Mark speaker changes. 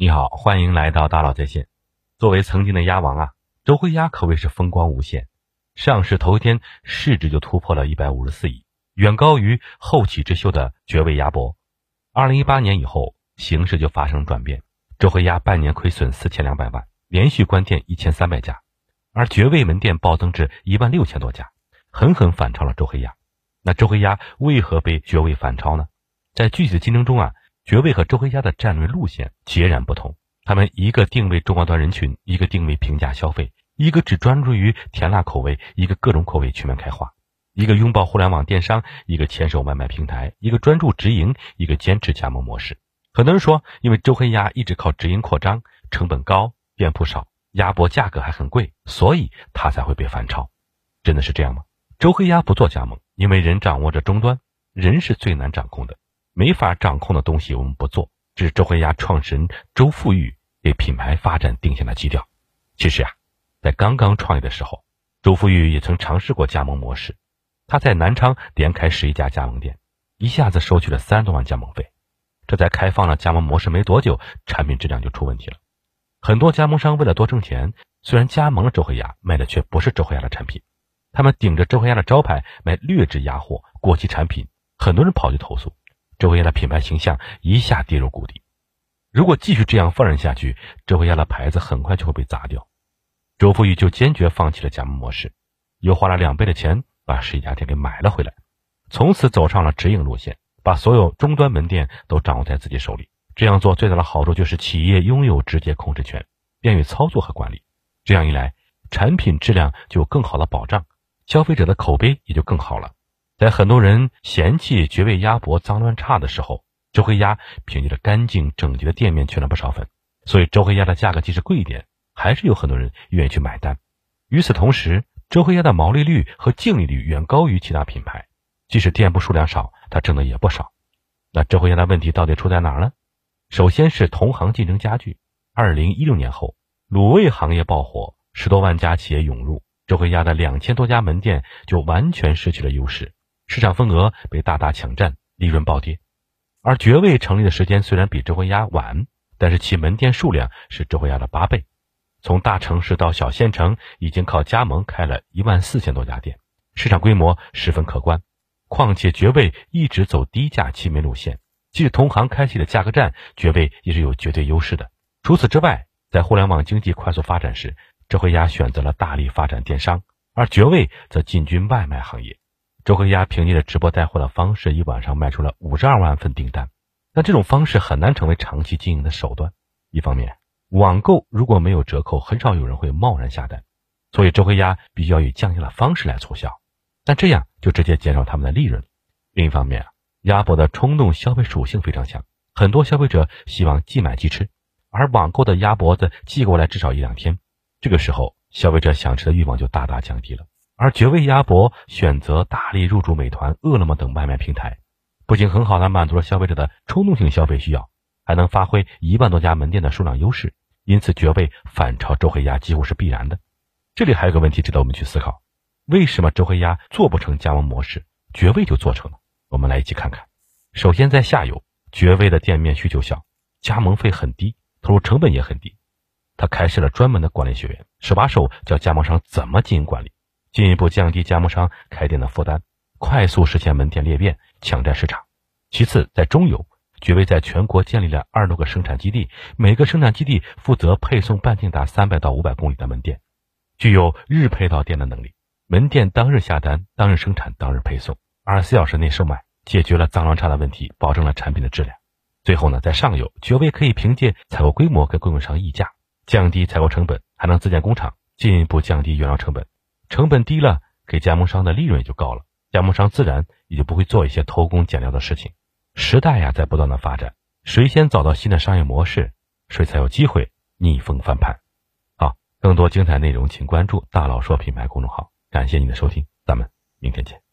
Speaker 1: 你好，欢迎来到大佬在线。作为曾经的鸭王啊，周黑鸭可谓是风光无限。上市头一天，市值就突破了一百五十四亿，远高于后起之秀的绝味鸭脖。二零一八年以后，形势就发生转变，周黑鸭半年亏损四千两百万，连续关店一千三百家，而绝味门店暴增至一万六千多家，狠狠反超了周黑鸭。那周黑鸭为何被绝味反超呢？在具体的竞争中啊。绝味和周黑鸭的战略路线截然不同，他们一个定位中高端人群，一个定位平价消费，一个只专注于甜辣口味，一个各种口味全面开花，一个拥抱互联网电商，一个牵手外卖平台，一个专注直营，一个坚持加盟模式。很多人说，因为周黑鸭一直靠直营扩张，成本高，店铺少，鸭脖价格还很贵，所以它才会被反超。真的是这样吗？周黑鸭不做加盟，因为人掌握着终端，人是最难掌控的。没法掌控的东西，我们不做。这是周黑鸭创始人周富裕给品牌发展定下的基调。其实啊，在刚刚创业的时候，周富裕也曾尝试过加盟模式。他在南昌连开十一家加盟店，一下子收取了三十多万加盟费。这才开放了加盟模式没多久，产品质量就出问题了。很多加盟商为了多挣钱，虽然加盟了周黑鸭，卖的却不是周黑鸭的产品。他们顶着周黑鸭的招牌卖劣质鸭货、过期产品，很多人跑去投诉。周黑鸭的品牌形象一下跌入谷底，如果继续这样放任下去，周黑鸭的牌子很快就会被砸掉。周富裕就坚决放弃了加盟模式，又花了两倍的钱把十一家店给买了回来，从此走上了直营路线，把所有终端门店都掌握在自己手里。这样做最大的好处就是企业拥有直接控制权，便于操作和管理。这样一来，产品质量就有更好的保障，消费者的口碑也就更好了。在很多人嫌弃绝味鸭脖脏乱差的时候，周黑鸭凭借着干净整洁的店面圈了不少粉，所以周黑鸭的价格即使贵一点，还是有很多人愿意去买单。与此同时，周黑鸭的毛利率和净利率远高于其他品牌，即使店铺数量少，它挣的也不少。那周黑鸭的问题到底出在哪儿呢？首先是同行竞争加剧。二零一六年后，卤味行业爆火，十多万家企业涌入，周黑鸭的两千多家门店就完全失去了优势。市场份额被大大抢占，利润暴跌。而绝味成立的时间虽然比周黑鸭晚，但是其门店数量是周黑鸭的八倍。从大城市到小县城，已经靠加盟开了一万四千多家店，市场规模十分可观。况且绝味一直走低价亲民路线，即使同行开启了价格战，绝味也是有绝对优势的。除此之外，在互联网经济快速发展时，周黑鸭选择了大力发展电商，而绝味则进军外卖行业。周黑鸭凭借着直播带货的方式，一晚上卖出了五十二万份订单。那这种方式很难成为长期经营的手段。一方面，网购如果没有折扣，很少有人会贸然下单，所以周黑鸭必须要以降价的方式来促销，但这样就直接减少他们的利润。另一方面，鸭脖的冲动消费属性非常强，很多消费者希望即买即吃，而网购的鸭脖子寄过来至少一两天，这个时候消费者想吃的欲望就大大降低了。而绝味鸭脖选择大力入驻美团、饿了么等外卖平台，不仅很好的满足了消费者的冲动性消费需要，还能发挥一万多家门店的数量优势。因此，绝味反超周黑鸭几乎是必然的。这里还有个问题值得我们去思考：为什么周黑鸭做不成加盟模式，绝味就做成了？我们来一起看看。首先，在下游，绝味的店面需求小，加盟费很低，投入成本也很低。他开设了专门的管理学院，手把手教加盟商怎么经营管理。进一步降低加盟商开店的负担，快速实现门店裂变，抢占市场。其次，在中游，绝味在全国建立了二十多个生产基地，每个生产基地负责配送半径达三百到五百公里的门店，具有日配到店的能力。门店当日下单，当日生产，当日配送，二十四小时内售卖，解决了脏乱差的问题，保证了产品的质量。最后呢，在上游，绝味可以凭借采购规模跟供应商议价，降低采购成本，还能自建工厂，进一步降低原料成本。成本低了，给加盟商的利润也就高了，加盟商自然也就不会做一些偷工减料的事情。时代呀，在不断的发展，谁先找到新的商业模式，谁才有机会逆风翻盘。好，更多精彩内容，请关注“大佬说品牌”公众号。感谢您的收听，咱们明天见。